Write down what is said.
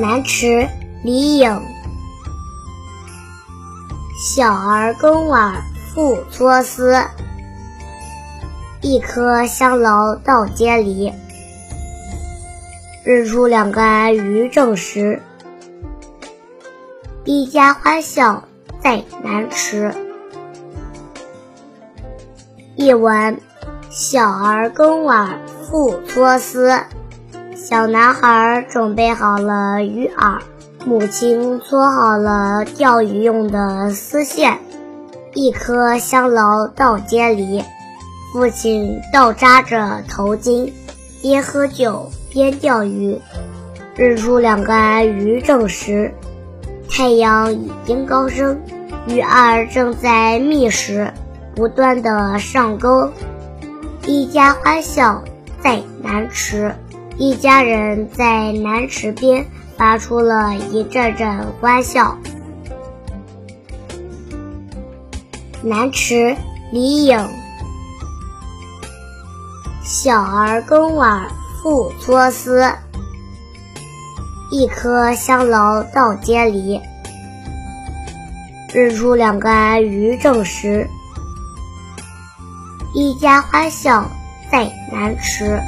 南池，李颖。小儿耕碗复搓丝，一颗香劳到街篱。日出两竿鱼正时，一家欢笑在南池。译文：小儿耕碗复搓丝。小男孩准备好了鱼饵，母亲搓好了钓鱼用的丝线，一颗香劳到街里。父亲倒扎着头巾，边喝酒边钓鱼。日出两竿鱼正时，太阳已经高升，鱼儿正在觅食，不断的上钩。一家欢笑在南池。一家人在南池边发出了一阵阵欢笑。南池，李颖。小儿耕碗复搓丝，一颗香劳到街篱。日出两竿鱼正时，一家欢笑在南池。